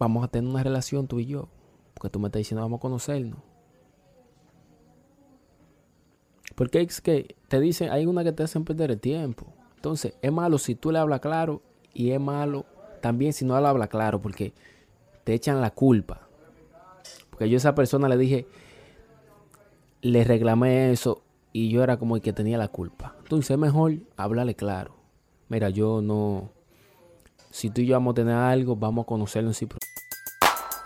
vamos a tener una relación tú y yo. Porque tú me estás diciendo vamos a conocernos. Porque es que te dicen, hay una que te hacen perder el tiempo. Entonces, es malo si tú le hablas claro y es malo también si no le hablas claro porque te echan la culpa. Porque yo a esa persona le dije, le reclamé eso y yo era como el que tenía la culpa. Entonces es mejor hablarle claro. Mira, yo no... Si tú y yo vamos a tener algo, vamos a conocernos sin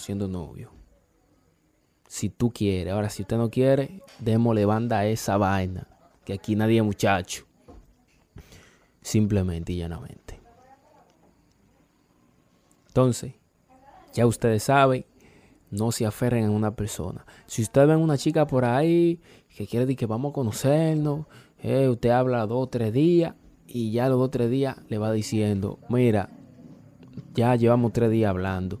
siendo novio. Si tú quieres, ahora si usted no quiere, démosle banda a esa vaina. Que aquí nadie es muchacho. Simplemente y llanamente. Entonces, ya ustedes saben, no se aferren a una persona. Si ustedes ven una chica por ahí que quiere decir que vamos a conocernos, eh, usted habla dos o tres días y ya los dos o tres días le va diciendo, mira, ya llevamos tres días hablando